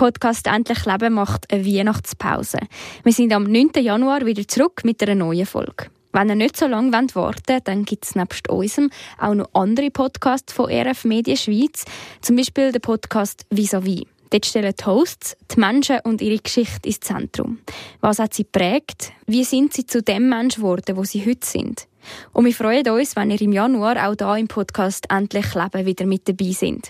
Podcast Endlich Leben macht eine Weihnachtspause. Wir sind am 9. Januar wieder zurück mit einer neuen Folge. Wenn ihr nicht so lange warten wollt, dann gibt es nebst unserem auch noch andere Podcasts von RF Medien Schweiz, zum Beispiel den Podcast Vis-à-vis. Dort stellen die Hosts die Menschen und ihre Geschichte ins Zentrum. Was hat sie prägt? Wie sind sie zu dem Mensch geworden, wo sie heute sind? Und wir freuen uns, wenn ihr im Januar auch hier im Podcast «Endlich Leben» wieder mit dabei sind.